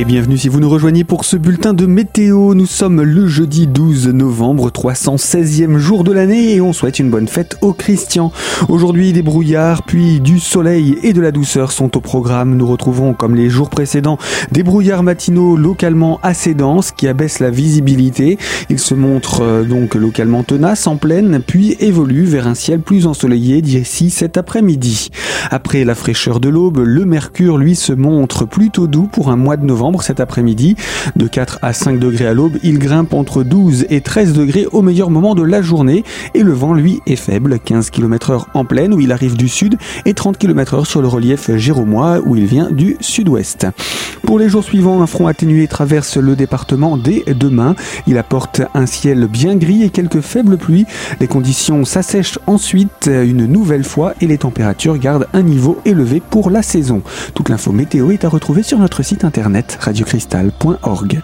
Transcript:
Et bienvenue si vous nous rejoignez pour ce bulletin de météo. Nous sommes le jeudi 12 novembre, 316e jour de l'année et on souhaite une bonne fête aux Christians. Aujourd'hui, des brouillards, puis du soleil et de la douceur sont au programme. Nous retrouvons, comme les jours précédents, des brouillards matinaux localement assez denses qui abaissent la visibilité. Ils se montrent euh, donc localement tenaces en pleine, puis évoluent vers un ciel plus ensoleillé d'ici cet après-midi. Après la fraîcheur de l'aube, le mercure lui se montre plutôt doux pour un mois de novembre cet après-midi. De 4 à 5 degrés à l'aube, il grimpe entre 12 et 13 degrés au meilleur moment de la journée et le vent lui est faible, 15 km heure en pleine où il arrive du sud et 30 km heure sur le relief jéromois où il vient du sud-ouest. Pour les jours suivants, un front atténué traverse le département dès demain. Il apporte un ciel bien gris et quelques faibles pluies. Les conditions s'assèchent ensuite une nouvelle fois et les températures gardent un niveau élevé pour la saison. Toute l'info météo est à retrouver sur notre site internet radiocristal.org.